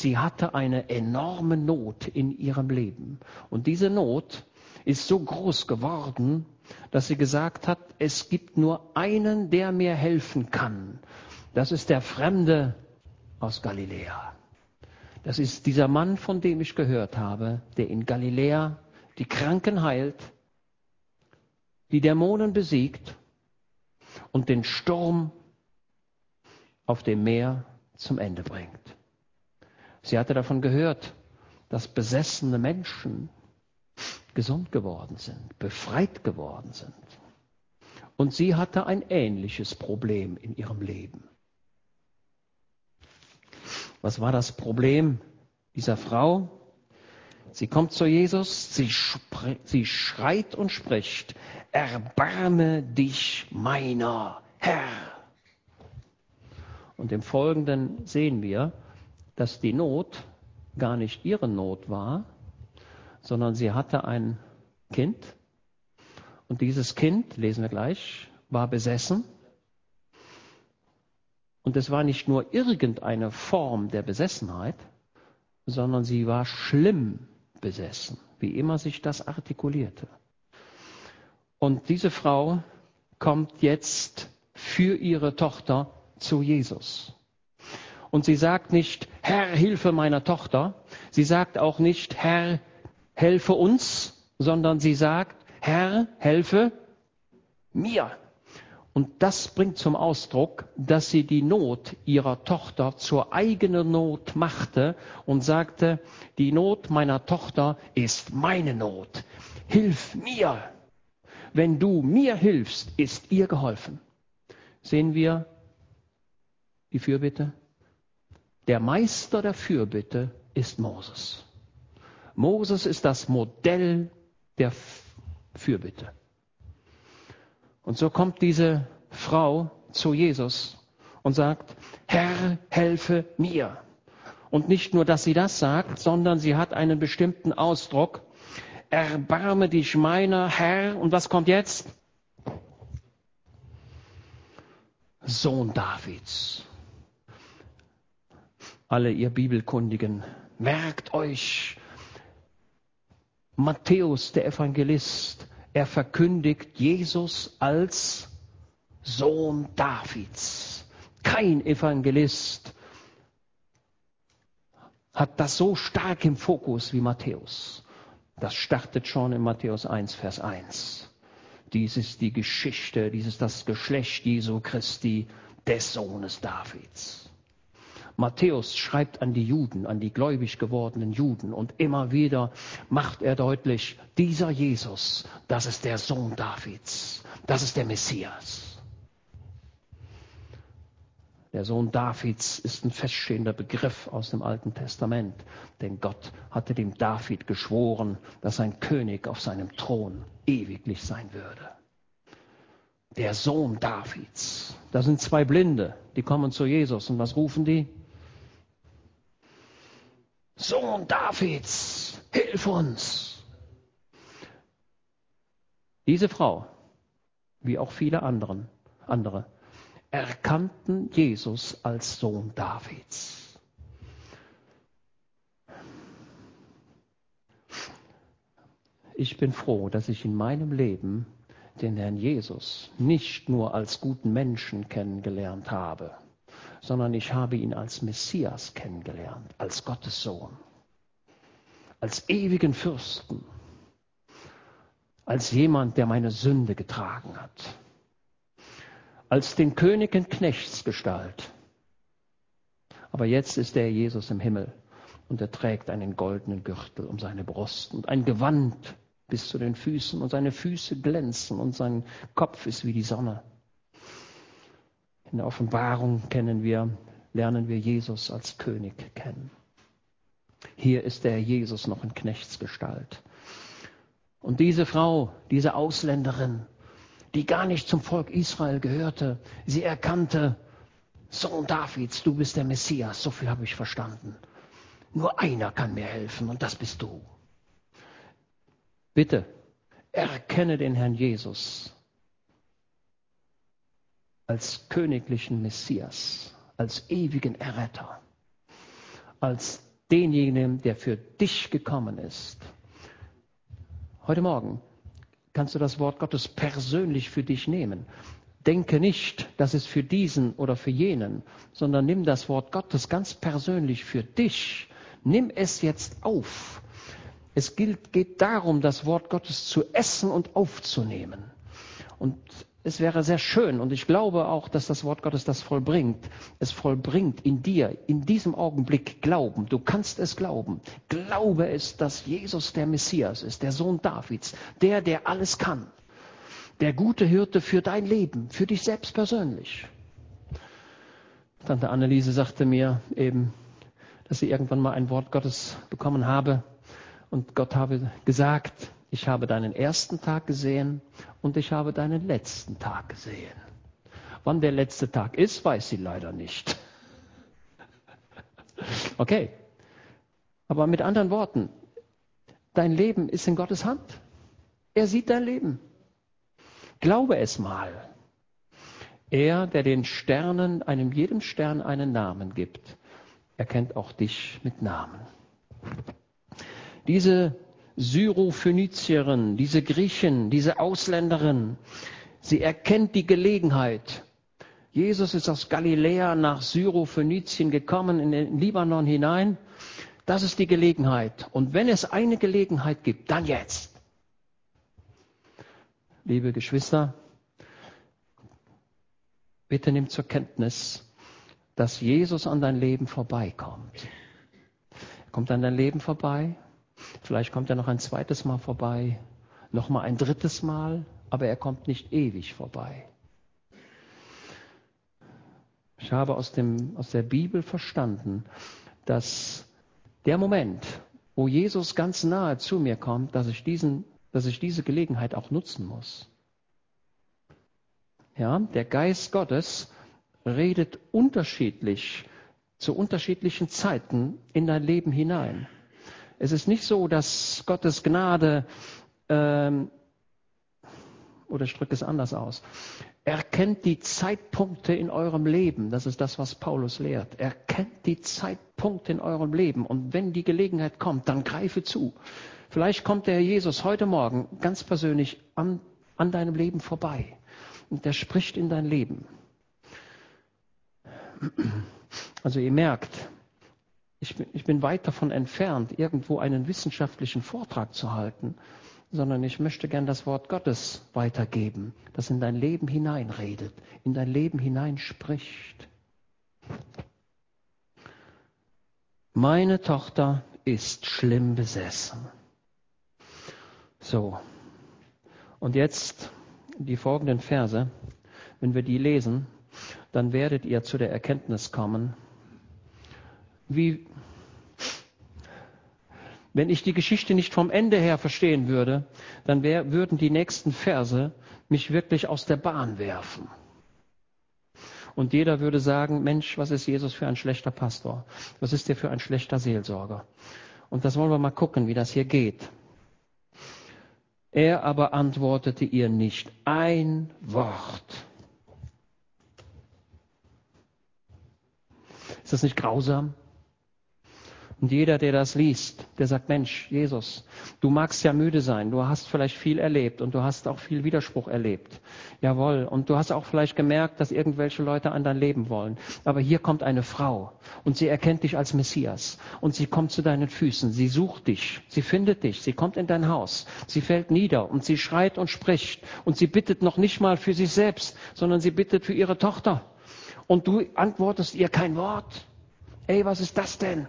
sie hatte eine enorme Not in ihrem Leben. Und diese Not ist so groß geworden, dass sie gesagt hat, es gibt nur einen, der mir helfen kann. Das ist der Fremde aus Galiläa. Das ist dieser Mann, von dem ich gehört habe, der in Galiläa die Kranken heilt, die Dämonen besiegt und den Sturm auf dem Meer zum Ende bringt. Sie hatte davon gehört, dass besessene Menschen gesund geworden sind, befreit geworden sind. Und sie hatte ein ähnliches Problem in ihrem Leben. Was war das Problem dieser Frau? Sie kommt zu Jesus, sie, sie schreit und spricht, erbarme dich meiner Herr. Und im Folgenden sehen wir, dass die Not gar nicht ihre Not war, sondern sie hatte ein Kind. Und dieses Kind, lesen wir gleich, war besessen. Und es war nicht nur irgendeine Form der Besessenheit, sondern sie war schlimm besessen, wie immer sich das artikulierte. Und diese Frau kommt jetzt für ihre Tochter zu Jesus. Und sie sagt nicht, Herr, hilfe meiner Tochter. Sie sagt auch nicht, Herr, helfe uns, sondern sie sagt, Herr, helfe mir. Und das bringt zum Ausdruck, dass sie die Not ihrer Tochter zur eigenen Not machte und sagte, die Not meiner Tochter ist meine Not. Hilf mir. Wenn du mir hilfst, ist ihr geholfen. Sehen wir die Fürbitte? Der Meister der Fürbitte ist Moses. Moses ist das Modell der Fürbitte. Und so kommt diese Frau zu Jesus und sagt, Herr, helfe mir. Und nicht nur, dass sie das sagt, sondern sie hat einen bestimmten Ausdruck. Erbarme dich meiner Herr. Und was kommt jetzt? Sohn Davids alle ihr Bibelkundigen, merkt euch, Matthäus, der Evangelist, er verkündigt Jesus als Sohn Davids. Kein Evangelist hat das so stark im Fokus wie Matthäus. Das startet schon in Matthäus 1, Vers 1. Dies ist die Geschichte, dies ist das Geschlecht Jesu Christi, des Sohnes Davids. Matthäus schreibt an die Juden, an die gläubig gewordenen Juden und immer wieder macht er deutlich, dieser Jesus, das ist der Sohn Davids, das ist der Messias. Der Sohn Davids ist ein feststehender Begriff aus dem Alten Testament, denn Gott hatte dem David geschworen, dass ein König auf seinem Thron ewiglich sein würde. Der Sohn Davids. Da sind zwei Blinde, die kommen zu Jesus und was rufen die? Sohn Davids, hilf uns. Diese Frau, wie auch viele anderen, andere, erkannten Jesus als Sohn Davids. Ich bin froh, dass ich in meinem Leben den Herrn Jesus nicht nur als guten Menschen kennengelernt habe, sondern ich habe ihn als Messias kennengelernt, als Gottes Sohn, als ewigen Fürsten, als jemand, der meine Sünde getragen hat, als den König in Knechtsgestalt. Aber jetzt ist der Jesus im Himmel und er trägt einen goldenen Gürtel um seine Brust und ein Gewand bis zu den Füßen und seine Füße glänzen und sein Kopf ist wie die Sonne. In der Offenbarung kennen wir, lernen wir Jesus als König kennen. Hier ist der Jesus noch in Knechtsgestalt. Und diese Frau, diese Ausländerin, die gar nicht zum Volk Israel gehörte, sie erkannte, Sohn Davids, du bist der Messias, so viel habe ich verstanden. Nur einer kann mir helfen und das bist du. Bitte, erkenne den Herrn Jesus als königlichen Messias, als ewigen Erretter, als denjenigen, der für dich gekommen ist. Heute Morgen kannst du das Wort Gottes persönlich für dich nehmen. Denke nicht, das ist für diesen oder für jenen, sondern nimm das Wort Gottes ganz persönlich für dich. Nimm es jetzt auf. Es gilt, geht darum, das Wort Gottes zu essen und aufzunehmen. Und es wäre sehr schön und ich glaube auch, dass das Wort Gottes das vollbringt. Es vollbringt in dir, in diesem Augenblick Glauben. Du kannst es glauben. Glaube es, dass Jesus der Messias ist, der Sohn Davids, der, der alles kann. Der gute Hirte für dein Leben, für dich selbst persönlich. Tante Anneliese sagte mir eben, dass sie irgendwann mal ein Wort Gottes bekommen habe und Gott habe gesagt, ich habe deinen ersten Tag gesehen und ich habe deinen letzten Tag gesehen. Wann der letzte Tag ist, weiß sie leider nicht. Okay. Aber mit anderen Worten, dein Leben ist in Gottes Hand. Er sieht dein Leben. Glaube es mal. Er, der den Sternen, einem jedem Stern einen Namen gibt, erkennt auch dich mit Namen. Diese Syrophönizierin, diese Griechin, diese Ausländerin, sie erkennt die Gelegenheit. Jesus ist aus Galiläa nach Syrophönizien gekommen, in den Libanon hinein. Das ist die Gelegenheit. Und wenn es eine Gelegenheit gibt, dann jetzt. Liebe Geschwister, bitte nimm zur Kenntnis, dass Jesus an dein Leben vorbeikommt. Er kommt an dein Leben vorbei Vielleicht kommt er noch ein zweites Mal vorbei, noch mal ein drittes Mal, aber er kommt nicht ewig vorbei. Ich habe aus, dem, aus der Bibel verstanden, dass der Moment, wo Jesus ganz nahe zu mir kommt, dass ich, diesen, dass ich diese Gelegenheit auch nutzen muss. Ja, der Geist Gottes redet unterschiedlich zu unterschiedlichen Zeiten in dein Leben hinein. Es ist nicht so, dass Gottes Gnade, ähm, oder ich drücke es anders aus, erkennt die Zeitpunkte in eurem Leben. Das ist das, was Paulus lehrt. Erkennt die Zeitpunkte in eurem Leben. Und wenn die Gelegenheit kommt, dann greife zu. Vielleicht kommt der Herr Jesus heute Morgen ganz persönlich an, an deinem Leben vorbei. Und der spricht in dein Leben. Also ihr merkt, ich bin, ich bin weit davon entfernt, irgendwo einen wissenschaftlichen Vortrag zu halten, sondern ich möchte gern das Wort Gottes weitergeben, das in dein Leben hineinredet, in dein Leben hineinspricht. Meine Tochter ist schlimm besessen. So. Und jetzt die folgenden Verse. Wenn wir die lesen, dann werdet ihr zu der Erkenntnis kommen, wie, wenn ich die Geschichte nicht vom Ende her verstehen würde, dann wär, würden die nächsten Verse mich wirklich aus der Bahn werfen. Und jeder würde sagen, Mensch, was ist Jesus für ein schlechter Pastor? Was ist der für ein schlechter Seelsorger? Und das wollen wir mal gucken, wie das hier geht. Er aber antwortete ihr nicht ein Wort. Ist das nicht grausam? Und jeder, der das liest, der sagt, Mensch, Jesus, du magst ja müde sein, du hast vielleicht viel erlebt und du hast auch viel Widerspruch erlebt. Jawohl. Und du hast auch vielleicht gemerkt, dass irgendwelche Leute an dein Leben wollen. Aber hier kommt eine Frau und sie erkennt dich als Messias und sie kommt zu deinen Füßen, sie sucht dich, sie findet dich, sie kommt in dein Haus, sie fällt nieder und sie schreit und spricht und sie bittet noch nicht mal für sich selbst, sondern sie bittet für ihre Tochter. Und du antwortest ihr kein Wort. Ey, was ist das denn?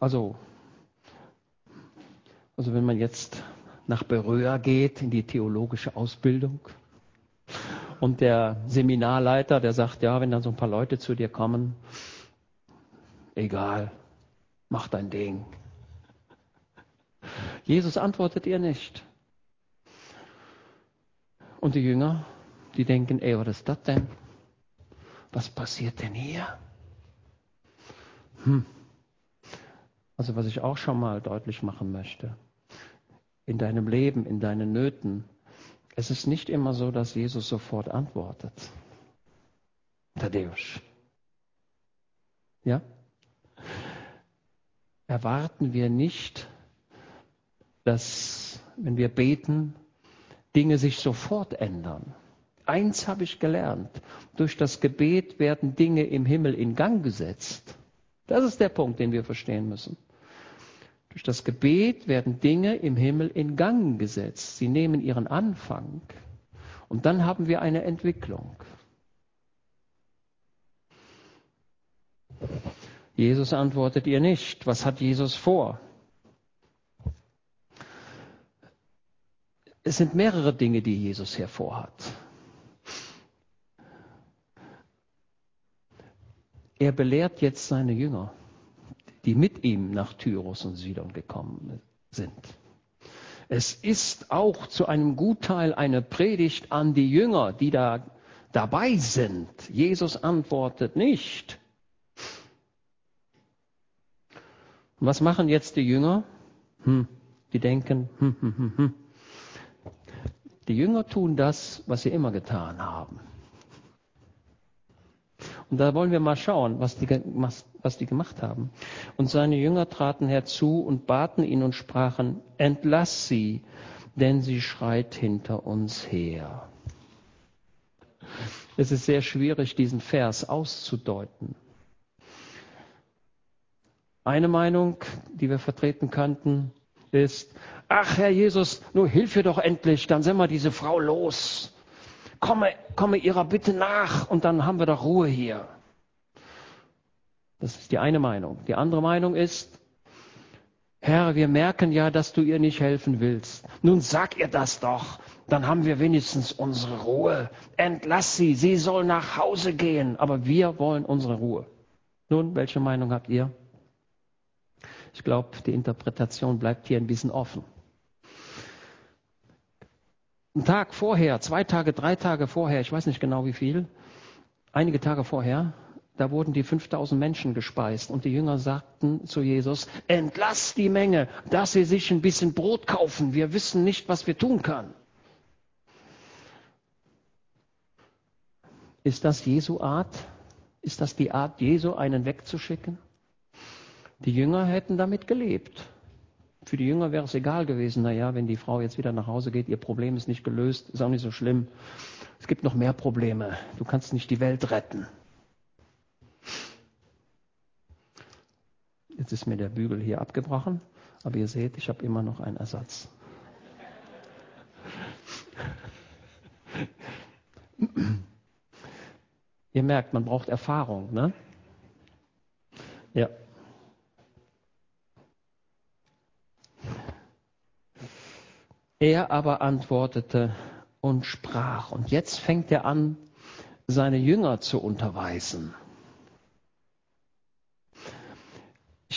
Also, also wenn man jetzt nach Beröa geht in die theologische Ausbildung und der Seminarleiter, der sagt, ja, wenn dann so ein paar Leute zu dir kommen, egal, mach dein Ding. Jesus antwortet ihr nicht. Und die Jünger, die denken, ey, was ist das denn? Was passiert denn hier? Hm. Also was ich auch schon mal deutlich machen möchte. In deinem Leben, in deinen Nöten Es ist nicht immer so, dass Jesus sofort antwortet. Tadeusz. Ja? Erwarten wir nicht, dass, wenn wir beten, Dinge sich sofort ändern. Eins habe ich gelernt. Durch das Gebet werden Dinge im Himmel in Gang gesetzt. Das ist der Punkt, den wir verstehen müssen. Durch das Gebet werden Dinge im Himmel in Gang gesetzt. Sie nehmen ihren Anfang. Und dann haben wir eine Entwicklung. Jesus antwortet ihr nicht. Was hat Jesus vor? Es sind mehrere Dinge, die Jesus hervorhat. Er belehrt jetzt seine Jünger, die mit ihm nach Tyrus und Sidon gekommen sind. Es ist auch zu einem Gutteil eine Predigt an die Jünger, die da dabei sind. Jesus antwortet nicht. Und was machen jetzt die Jünger? Hm, die denken, hm, hm, hm, hm. Die Jünger tun das, was sie immer getan haben. Und da wollen wir mal schauen, was die, was die gemacht haben. Und seine Jünger traten herzu und baten ihn und sprachen, entlass sie, denn sie schreit hinter uns her. Es ist sehr schwierig, diesen Vers auszudeuten. Eine Meinung, die wir vertreten könnten, ist, ach Herr Jesus, nur hilf ihr doch endlich, dann sind wir diese Frau los komme, komme ihrer Bitte nach und dann haben wir doch Ruhe hier. Das ist die eine Meinung. Die andere Meinung ist, Herr, wir merken ja, dass du ihr nicht helfen willst. Nun sag ihr das doch, dann haben wir wenigstens unsere Ruhe. Entlass sie, sie soll nach Hause gehen, aber wir wollen unsere Ruhe. Nun, welche Meinung habt ihr? Ich glaube, die Interpretation bleibt hier ein bisschen offen. Einen Tag vorher, zwei Tage, drei Tage vorher, ich weiß nicht genau wie viel, einige Tage vorher, da wurden die 5000 Menschen gespeist und die Jünger sagten zu Jesus, entlass die Menge, dass sie sich ein bisschen Brot kaufen. Wir wissen nicht, was wir tun können. Ist das Jesu Art? Ist das die Art Jesu, einen wegzuschicken? Die Jünger hätten damit gelebt. Für die Jünger wäre es egal gewesen, naja, wenn die Frau jetzt wieder nach Hause geht, ihr Problem ist nicht gelöst, ist auch nicht so schlimm. Es gibt noch mehr Probleme. Du kannst nicht die Welt retten. Jetzt ist mir der Bügel hier abgebrochen, aber ihr seht, ich habe immer noch einen Ersatz. ihr merkt, man braucht Erfahrung, ne? Ja. Er aber antwortete und sprach. Und jetzt fängt er an, seine Jünger zu unterweisen.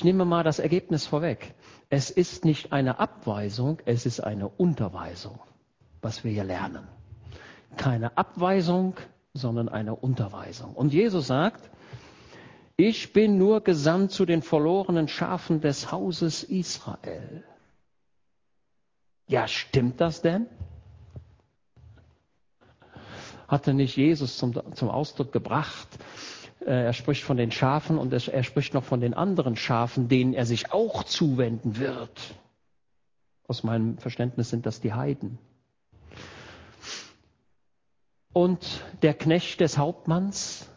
Ich nehme mal das Ergebnis vorweg. Es ist nicht eine Abweisung, es ist eine Unterweisung, was wir hier lernen. Keine Abweisung, sondern eine Unterweisung. Und Jesus sagt, ich bin nur gesandt zu den verlorenen Schafen des Hauses Israel. Ja, stimmt das denn? Hatte nicht Jesus zum, zum Ausdruck gebracht, er spricht von den Schafen und er spricht noch von den anderen Schafen, denen er sich auch zuwenden wird. Aus meinem Verständnis sind das die Heiden. Und der Knecht des Hauptmanns,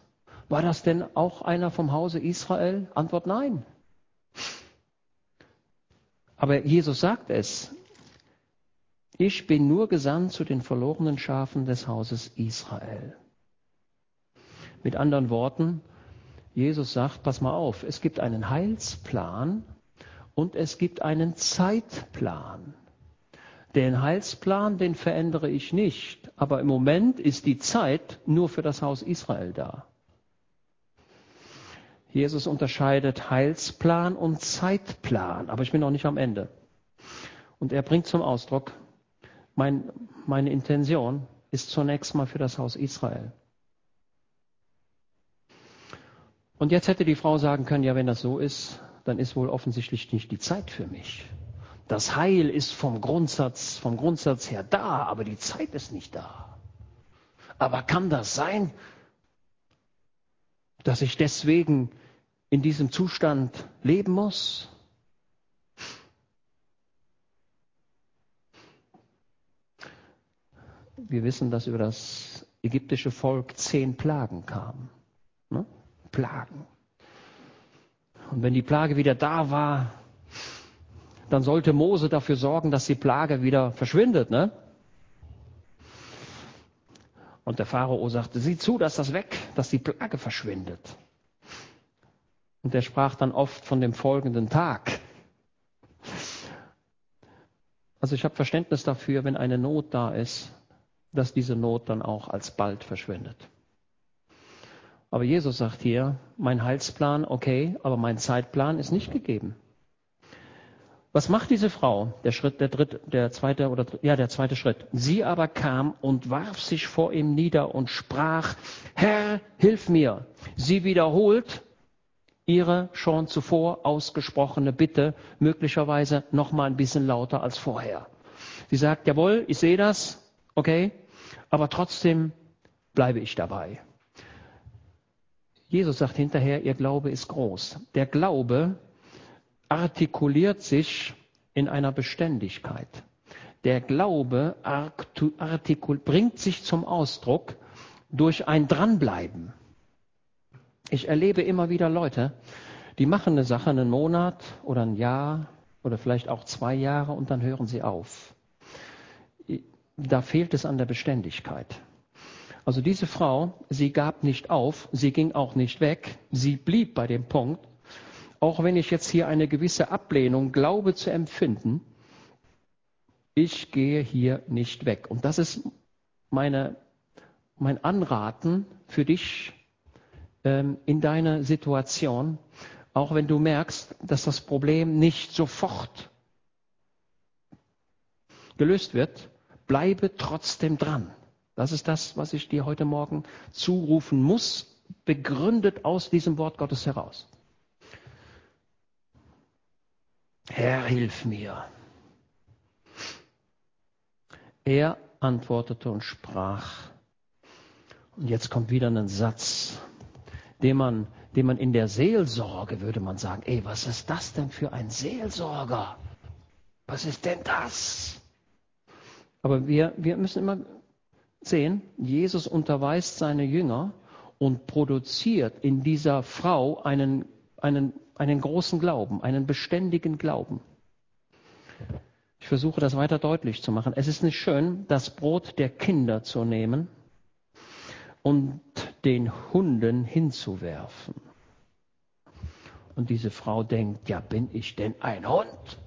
war das denn auch einer vom Hause Israel? Antwort nein. Aber Jesus sagt es, ich bin nur gesandt zu den verlorenen Schafen des Hauses Israel. Mit anderen Worten, Jesus sagt, pass mal auf, es gibt einen Heilsplan und es gibt einen Zeitplan. Den Heilsplan, den verändere ich nicht, aber im Moment ist die Zeit nur für das Haus Israel da. Jesus unterscheidet Heilsplan und Zeitplan, aber ich bin noch nicht am Ende. Und er bringt zum Ausdruck, mein, meine Intention ist zunächst mal für das Haus Israel. Und jetzt hätte die Frau sagen können, ja, wenn das so ist, dann ist wohl offensichtlich nicht die Zeit für mich. Das Heil ist vom Grundsatz, vom Grundsatz her da, aber die Zeit ist nicht da. Aber kann das sein, dass ich deswegen in diesem Zustand leben muss? Wir wissen, dass über das ägyptische Volk zehn Plagen kamen. Ne? Plagen. Und wenn die Plage wieder da war, dann sollte Mose dafür sorgen, dass die Plage wieder verschwindet. Ne? Und der Pharao sagte, sieh zu, dass das weg, dass die Plage verschwindet. Und er sprach dann oft von dem folgenden Tag. Also ich habe Verständnis dafür, wenn eine Not da ist, dass diese Not dann auch alsbald verschwindet. Aber Jesus sagt hier, mein Heilsplan, okay, aber mein Zeitplan ist nicht gegeben. Was macht diese Frau? Der Schritt, der dritte, der zweite oder ja, der zweite Schritt. Sie aber kam und warf sich vor ihm nieder und sprach: Herr, hilf mir. Sie wiederholt ihre schon zuvor ausgesprochene Bitte, möglicherweise noch mal ein bisschen lauter als vorher. Sie sagt: Jawohl, ich sehe das, okay, aber trotzdem bleibe ich dabei. Jesus sagt hinterher, ihr Glaube ist groß. Der Glaube artikuliert sich in einer Beständigkeit. Der Glaube bringt sich zum Ausdruck durch ein Dranbleiben. Ich erlebe immer wieder Leute, die machen eine Sache einen Monat oder ein Jahr oder vielleicht auch zwei Jahre und dann hören sie auf. Da fehlt es an der Beständigkeit. Also diese Frau, sie gab nicht auf, sie ging auch nicht weg, sie blieb bei dem Punkt, auch wenn ich jetzt hier eine gewisse Ablehnung glaube zu empfinden, ich gehe hier nicht weg. Und das ist meine, mein Anraten für dich ähm, in deiner Situation, auch wenn du merkst, dass das Problem nicht sofort gelöst wird, bleibe trotzdem dran. Das ist das, was ich dir heute Morgen zurufen muss, begründet aus diesem Wort Gottes heraus. Herr, hilf mir. Er antwortete und sprach. Und jetzt kommt wieder ein Satz, den man, den man in der Seelsorge würde man sagen, ey, was ist das denn für ein Seelsorger? Was ist denn das? Aber wir, wir müssen immer sehen, Jesus unterweist seine Jünger und produziert in dieser Frau einen, einen einen großen Glauben, einen beständigen Glauben. Ich versuche das weiter deutlich zu machen. Es ist nicht schön, das Brot der Kinder zu nehmen und den Hunden hinzuwerfen. Und diese Frau denkt, ja, bin ich denn ein Hund?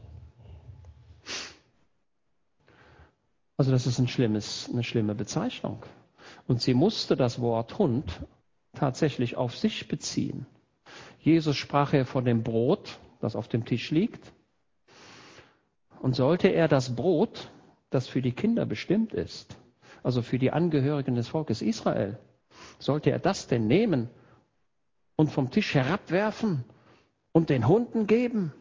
Also das ist ein schlimmes, eine schlimme Bezeichnung. Und sie musste das Wort Hund tatsächlich auf sich beziehen. Jesus sprach er von dem Brot, das auf dem Tisch liegt. Und sollte er das Brot, das für die Kinder bestimmt ist, also für die Angehörigen des Volkes Israel, sollte er das denn nehmen und vom Tisch herabwerfen und den Hunden geben?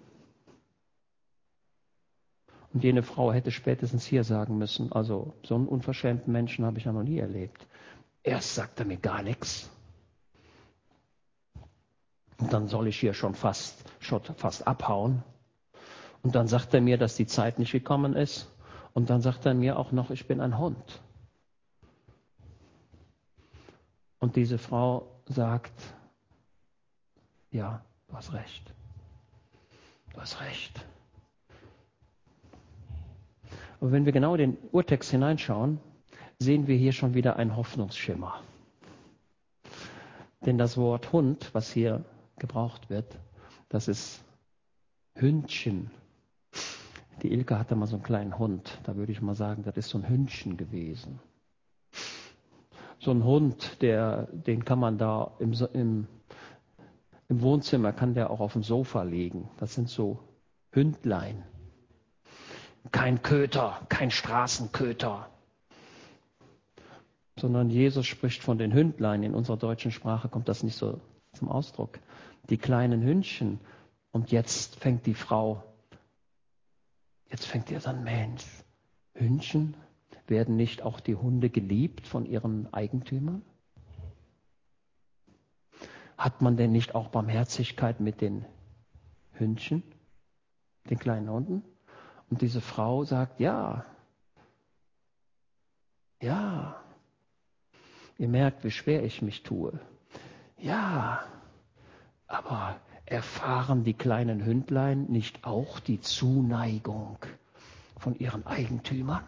Und jene Frau hätte spätestens hier sagen müssen, also so einen unverschämten Menschen habe ich ja noch nie erlebt. Erst sagt er mir gar nichts. Und dann soll ich hier schon fast, schon fast abhauen. Und dann sagt er mir, dass die Zeit nicht gekommen ist. Und dann sagt er mir auch noch, ich bin ein Hund. Und diese Frau sagt, ja, du hast recht. Du hast recht. Aber wenn wir genau in den Urtext hineinschauen, sehen wir hier schon wieder einen Hoffnungsschimmer. Denn das Wort Hund, was hier gebraucht wird, das ist Hündchen. Die Ilke hatte mal so einen kleinen Hund. Da würde ich mal sagen, das ist so ein Hündchen gewesen. So ein Hund, der, den kann man da im, im, im Wohnzimmer, kann der auch auf dem Sofa legen. Das sind so Hündlein. Kein Köter, kein Straßenköter, sondern Jesus spricht von den Hündlein. In unserer deutschen Sprache kommt das nicht so zum Ausdruck die kleinen Hündchen. Und jetzt fängt die Frau Jetzt fängt ihr an, Mensch, Hündchen, werden nicht auch die Hunde geliebt von ihren Eigentümern? Hat man denn nicht auch Barmherzigkeit mit den Hündchen, den kleinen Hunden? Und diese Frau sagt, ja, ja. Ihr merkt, wie schwer ich mich tue. Ja, aber erfahren die kleinen Hündlein nicht auch die Zuneigung von ihren Eigentümern?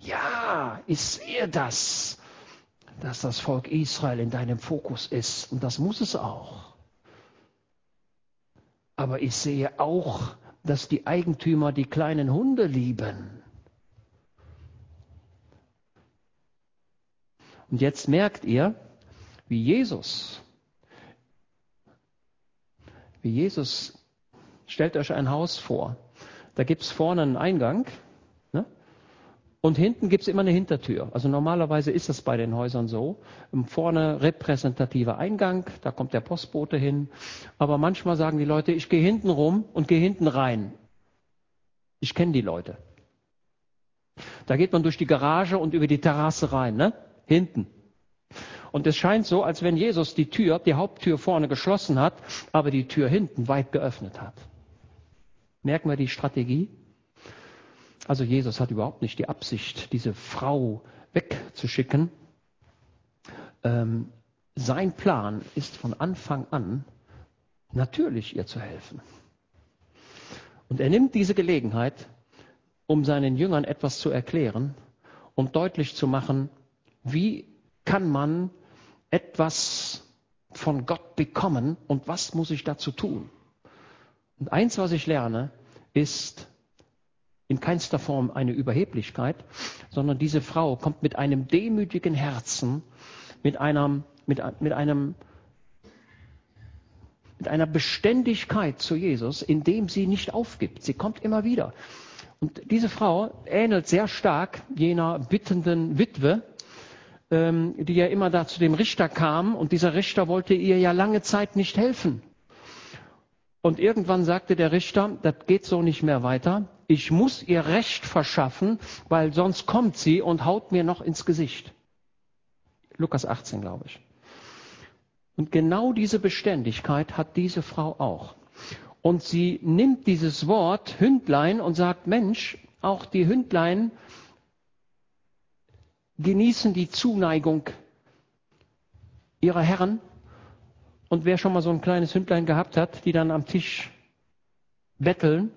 Ja, ich sehe das, dass das Volk Israel in deinem Fokus ist und das muss es auch. Aber ich sehe auch, dass die Eigentümer die kleinen Hunde lieben. Und jetzt merkt ihr, wie Jesus, wie Jesus, stellt euch ein Haus vor. Da gibt es vorne einen Eingang? Und hinten gibt es immer eine Hintertür. Also normalerweise ist das bei den Häusern so. Vorne repräsentativer Eingang, da kommt der Postbote hin. Aber manchmal sagen die Leute, ich gehe hinten rum und gehe hinten rein. Ich kenne die Leute. Da geht man durch die Garage und über die Terrasse rein. Ne? hinten. Und es scheint so, als wenn Jesus die Tür, die Haupttür vorne geschlossen hat, aber die Tür hinten weit geöffnet hat. Merken wir die Strategie? Also Jesus hat überhaupt nicht die Absicht, diese Frau wegzuschicken. Ähm, sein Plan ist von Anfang an natürlich ihr zu helfen. Und er nimmt diese Gelegenheit, um seinen Jüngern etwas zu erklären, um deutlich zu machen, wie kann man etwas von Gott bekommen und was muss ich dazu tun? Und eins, was ich lerne, ist in keinster Form eine Überheblichkeit, sondern diese Frau kommt mit einem demütigen Herzen, mit einem, mit, mit einem, mit einer Beständigkeit zu Jesus, indem sie nicht aufgibt. Sie kommt immer wieder. Und diese Frau ähnelt sehr stark jener bittenden Witwe, ähm, die ja immer da zu dem Richter kam und dieser Richter wollte ihr ja lange Zeit nicht helfen. Und irgendwann sagte der Richter, das geht so nicht mehr weiter. Ich muss ihr Recht verschaffen, weil sonst kommt sie und haut mir noch ins Gesicht. Lukas 18, glaube ich. Und genau diese Beständigkeit hat diese Frau auch. Und sie nimmt dieses Wort Hündlein und sagt, Mensch, auch die Hündlein genießen die Zuneigung ihrer Herren. Und wer schon mal so ein kleines Hündlein gehabt hat, die dann am Tisch betteln,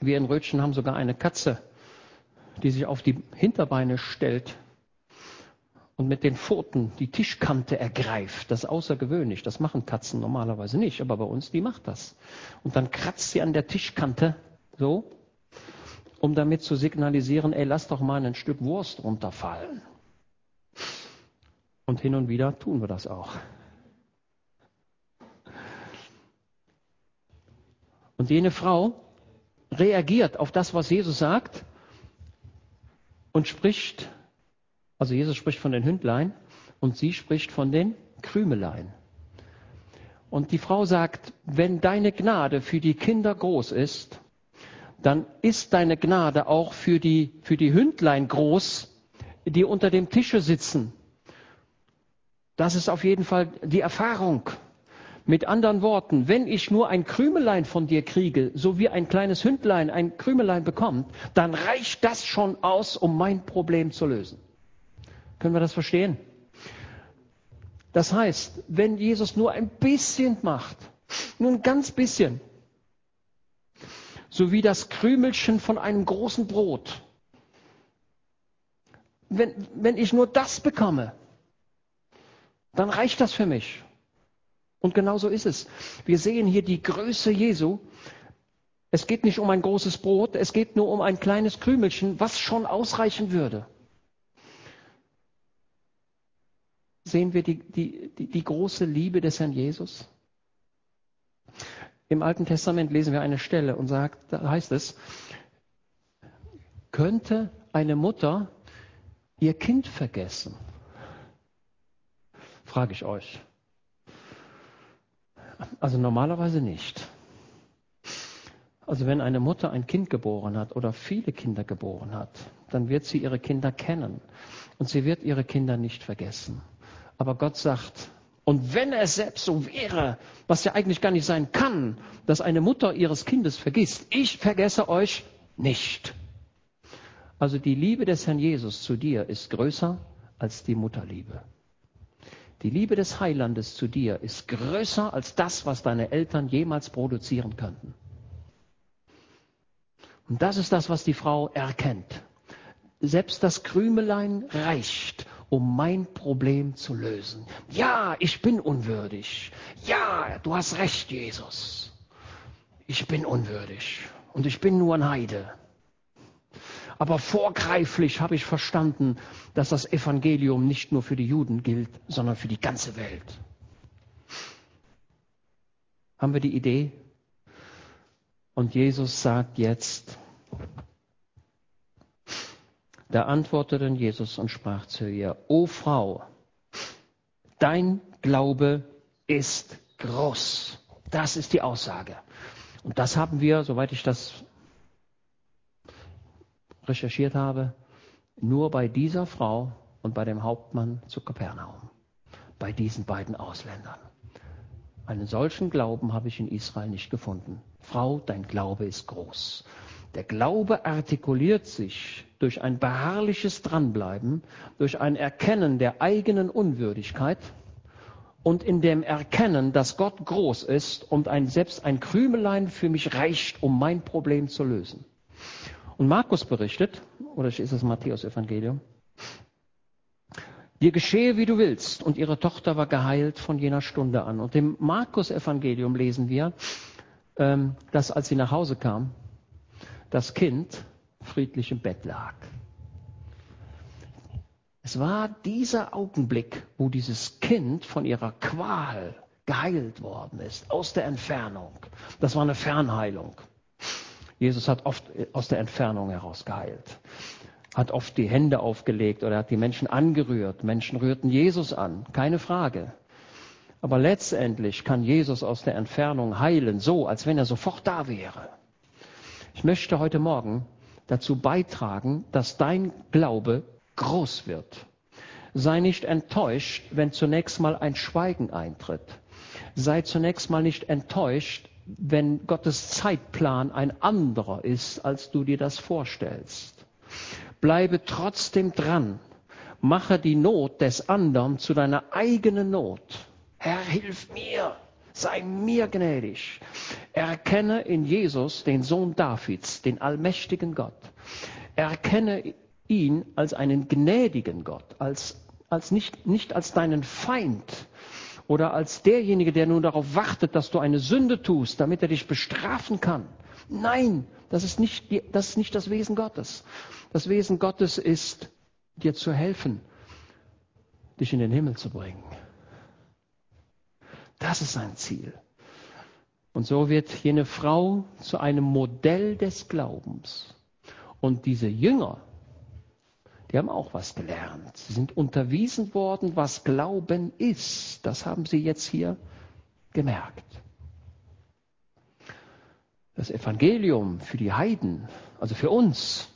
wir in Rötchen haben sogar eine Katze, die sich auf die Hinterbeine stellt und mit den Pfoten die Tischkante ergreift. Das ist außergewöhnlich. Das machen Katzen normalerweise nicht, aber bei uns, die macht das. Und dann kratzt sie an der Tischkante so um damit zu signalisieren, ey, lass doch mal ein Stück Wurst runterfallen. Und hin und wieder tun wir das auch. Und jene Frau reagiert auf das, was Jesus sagt und spricht, also Jesus spricht von den Hündlein und sie spricht von den Krümelein. Und die Frau sagt, wenn deine Gnade für die Kinder groß ist, dann ist deine Gnade auch für die, für die Hündlein groß, die unter dem Tische sitzen. Das ist auf jeden Fall die Erfahrung. Mit anderen Worten, wenn ich nur ein Krümelein von dir kriege, so wie ein kleines Hündlein ein Krümelein bekommt, dann reicht das schon aus, um mein Problem zu lösen. Können wir das verstehen? Das heißt, wenn Jesus nur ein bisschen macht, nur ein ganz bisschen, so wie das Krümelchen von einem großen Brot. Wenn, wenn ich nur das bekomme, dann reicht das für mich. Und genau so ist es. Wir sehen hier die Größe Jesu. Es geht nicht um ein großes Brot, es geht nur um ein kleines Krümelchen, was schon ausreichen würde. Sehen wir die, die, die, die große Liebe des Herrn Jesus? Im Alten Testament lesen wir eine Stelle und sagt, da heißt es, könnte eine Mutter ihr Kind vergessen? Frage ich euch. Also normalerweise nicht. Also wenn eine Mutter ein Kind geboren hat oder viele Kinder geboren hat, dann wird sie ihre Kinder kennen und sie wird ihre Kinder nicht vergessen. Aber Gott sagt, und wenn es selbst so wäre, was ja eigentlich gar nicht sein kann, dass eine Mutter ihres Kindes vergisst, ich vergesse euch nicht. Also die Liebe des Herrn Jesus zu dir ist größer als die Mutterliebe. Die Liebe des Heilandes zu dir ist größer als das, was deine Eltern jemals produzieren könnten. Und das ist das, was die Frau erkennt. Selbst das Krümelein reicht, um mein Problem zu lösen. Ja, ich bin unwürdig. Ja, du hast recht, Jesus. Ich bin unwürdig und ich bin nur ein Heide. Aber vorgreiflich habe ich verstanden, dass das Evangelium nicht nur für die Juden gilt, sondern für die ganze Welt. Haben wir die Idee? Und Jesus sagt jetzt, da antwortete Jesus und sprach zu ihr, O Frau, dein Glaube ist groß. Das ist die Aussage. Und das haben wir, soweit ich das recherchiert habe, nur bei dieser Frau und bei dem Hauptmann zu Kapernaum. Bei diesen beiden Ausländern. Einen solchen Glauben habe ich in Israel nicht gefunden. Frau, dein Glaube ist groß. Der Glaube artikuliert sich durch ein beharrliches Dranbleiben, durch ein Erkennen der eigenen Unwürdigkeit und in dem Erkennen, dass Gott groß ist und ein, selbst ein Krümelein für mich reicht, um mein Problem zu lösen. Und Markus berichtet, oder ist es Matthäus Evangelium, dir geschehe, wie du willst. Und ihre Tochter war geheilt von jener Stunde an. Und im Markus Evangelium lesen wir, ähm, dass als sie nach Hause kam, das Kind friedlich im Bett lag. Es war dieser Augenblick, wo dieses Kind von ihrer Qual geheilt worden ist, aus der Entfernung. Das war eine Fernheilung. Jesus hat oft aus der Entfernung heraus geheilt, hat oft die Hände aufgelegt oder hat die Menschen angerührt. Menschen rührten Jesus an, keine Frage. Aber letztendlich kann Jesus aus der Entfernung heilen, so als wenn er sofort da wäre. Ich möchte heute Morgen dazu beitragen, dass dein Glaube groß wird. Sei nicht enttäuscht, wenn zunächst mal ein Schweigen eintritt. Sei zunächst mal nicht enttäuscht, wenn Gottes Zeitplan ein anderer ist, als du dir das vorstellst. Bleibe trotzdem dran. Mache die Not des anderen zu deiner eigenen Not. Herr, hilf mir. Sei mir gnädig. Erkenne in Jesus den Sohn Davids, den allmächtigen Gott. Erkenne ihn als einen gnädigen Gott, als, als nicht, nicht als deinen Feind oder als derjenige, der nun darauf wartet, dass du eine Sünde tust, damit er dich bestrafen kann. Nein, das ist nicht, das, ist nicht das Wesen Gottes. Das Wesen Gottes ist, dir zu helfen, dich in den Himmel zu bringen. Das ist sein Ziel. Und so wird jene Frau zu einem Modell des Glaubens. Und diese Jünger, die haben auch was gelernt. Sie sind unterwiesen worden, was Glauben ist. Das haben sie jetzt hier gemerkt. Das Evangelium für die Heiden, also für uns,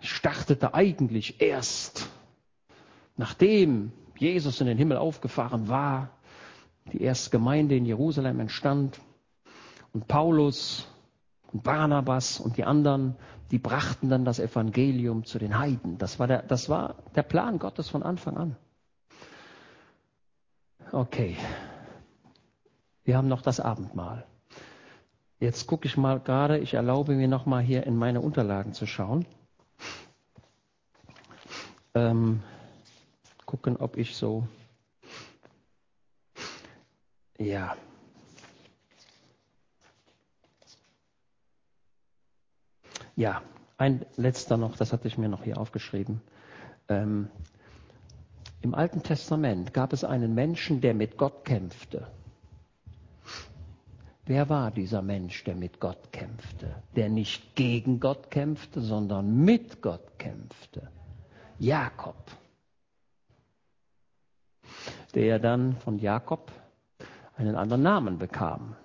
startete eigentlich erst, nachdem Jesus in den Himmel aufgefahren war, die erste Gemeinde in Jerusalem entstand und Paulus und Barnabas und die anderen, die brachten dann das Evangelium zu den Heiden. Das war der, das war der Plan Gottes von Anfang an. Okay, wir haben noch das Abendmahl. Jetzt gucke ich mal gerade, ich erlaube mir noch mal hier in meine Unterlagen zu schauen. Ähm, gucken, ob ich so. Ja. Ja, ein letzter noch, das hatte ich mir noch hier aufgeschrieben. Ähm, Im Alten Testament gab es einen Menschen, der mit Gott kämpfte. Wer war dieser Mensch, der mit Gott kämpfte? Der nicht gegen Gott kämpfte, sondern mit Gott kämpfte. Jakob der dann von Jakob einen anderen Namen bekam.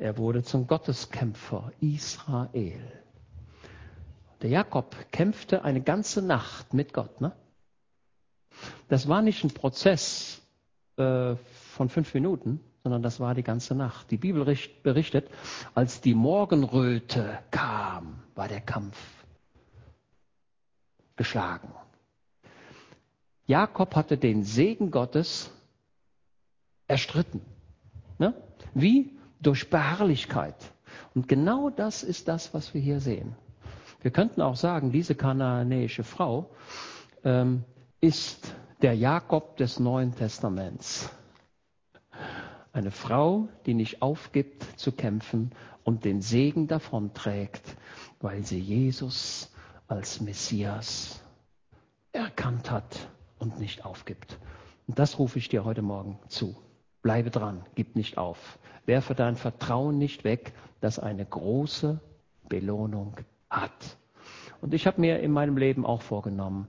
Er wurde zum Gotteskämpfer Israel. Der Jakob kämpfte eine ganze Nacht mit Gott. Ne? Das war nicht ein Prozess äh, von fünf Minuten, sondern das war die ganze Nacht. Die Bibel berichtet, als die Morgenröte kam, war der Kampf geschlagen. Jakob hatte den Segen Gottes erstritten. Ne? Wie? Durch Beharrlichkeit. Und genau das ist das, was wir hier sehen. Wir könnten auch sagen, diese kanaanäische Frau ähm, ist der Jakob des Neuen Testaments. Eine Frau, die nicht aufgibt zu kämpfen und den Segen davonträgt, weil sie Jesus als Messias erkannt hat und nicht aufgibt. Und das rufe ich dir heute Morgen zu. Bleibe dran, gib nicht auf. Werfe dein Vertrauen nicht weg, das eine große Belohnung hat. Und ich habe mir in meinem Leben auch vorgenommen,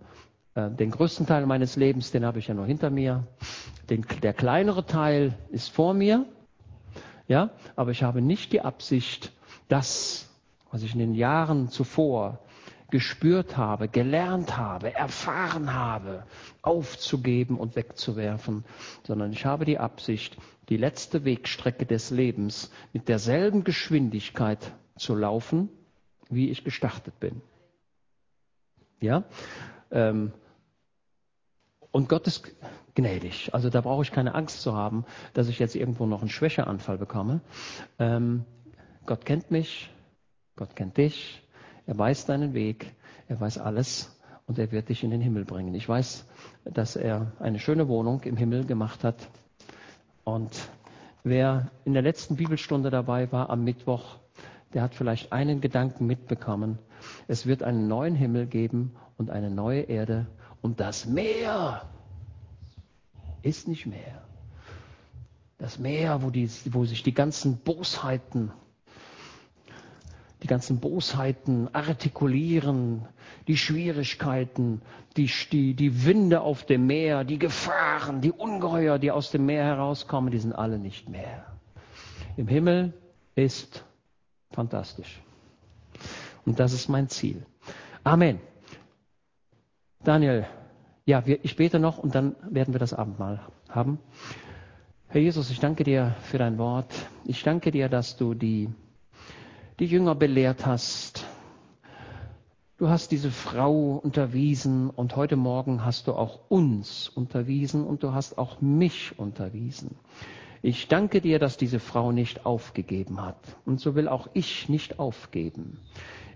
äh, den größten Teil meines Lebens, den habe ich ja nur hinter mir. Den, der kleinere Teil ist vor mir. Ja, aber ich habe nicht die Absicht, das, was ich in den Jahren zuvor gespürt habe, gelernt habe, erfahren habe, aufzugeben und wegzuwerfen, sondern ich habe die Absicht, die letzte Wegstrecke des Lebens mit derselben Geschwindigkeit zu laufen, wie ich gestartet bin. Ja? Ähm, und Gott ist gnädig. Also da brauche ich keine Angst zu haben, dass ich jetzt irgendwo noch einen Schwächeanfall bekomme. Ähm, Gott kennt mich, Gott kennt dich, er weiß deinen Weg, er weiß alles und er wird dich in den Himmel bringen. Ich weiß, dass er eine schöne Wohnung im Himmel gemacht hat. Und wer in der letzten Bibelstunde dabei war am Mittwoch, der hat vielleicht einen Gedanken mitbekommen. Es wird einen neuen Himmel geben und eine neue Erde und das Meer ist nicht mehr. Das Meer, wo, die, wo sich die ganzen Bosheiten die ganzen Bosheiten artikulieren, die Schwierigkeiten, die, die, die Winde auf dem Meer, die Gefahren, die Ungeheuer, die aus dem Meer herauskommen, die sind alle nicht mehr. Im Himmel ist fantastisch. Und das ist mein Ziel. Amen. Daniel, ja, wir, ich bete noch und dann werden wir das Abendmahl haben. Herr Jesus, ich danke dir für dein Wort. Ich danke dir, dass du die die Jünger belehrt hast. Du hast diese Frau unterwiesen und heute Morgen hast du auch uns unterwiesen und du hast auch mich unterwiesen. Ich danke dir, dass diese Frau nicht aufgegeben hat. Und so will auch ich nicht aufgeben.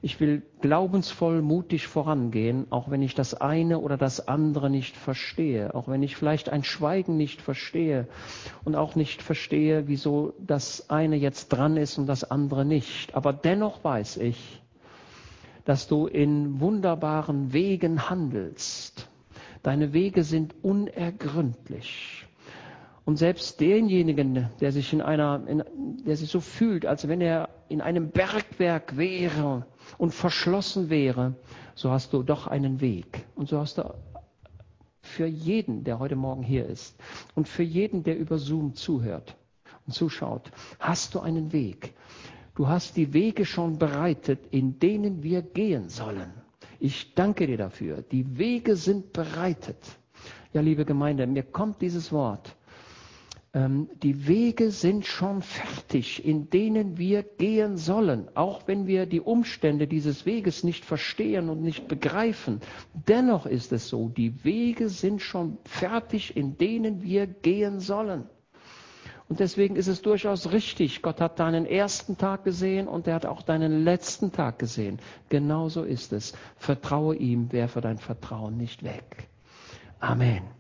Ich will glaubensvoll mutig vorangehen, auch wenn ich das eine oder das andere nicht verstehe, auch wenn ich vielleicht ein Schweigen nicht verstehe und auch nicht verstehe, wieso das eine jetzt dran ist und das andere nicht. Aber dennoch weiß ich, dass du in wunderbaren Wegen handelst. Deine Wege sind unergründlich. Und selbst denjenigen, der sich in einer, in, der sich so fühlt, als wenn er in einem Bergwerk wäre und verschlossen wäre, so hast du doch einen Weg. Und so hast du für jeden, der heute Morgen hier ist und für jeden, der über Zoom zuhört und zuschaut, hast du einen Weg. Du hast die Wege schon bereitet, in denen wir gehen sollen. Ich danke dir dafür. Die Wege sind bereitet. Ja, liebe Gemeinde, mir kommt dieses Wort die Wege sind schon fertig, in denen wir gehen sollen, auch wenn wir die Umstände dieses Weges nicht verstehen und nicht begreifen. Dennoch ist es so, die Wege sind schon fertig, in denen wir gehen sollen. Und deswegen ist es durchaus richtig, Gott hat deinen ersten Tag gesehen und er hat auch deinen letzten Tag gesehen. Genauso ist es. Vertraue ihm, werfe dein Vertrauen nicht weg. Amen.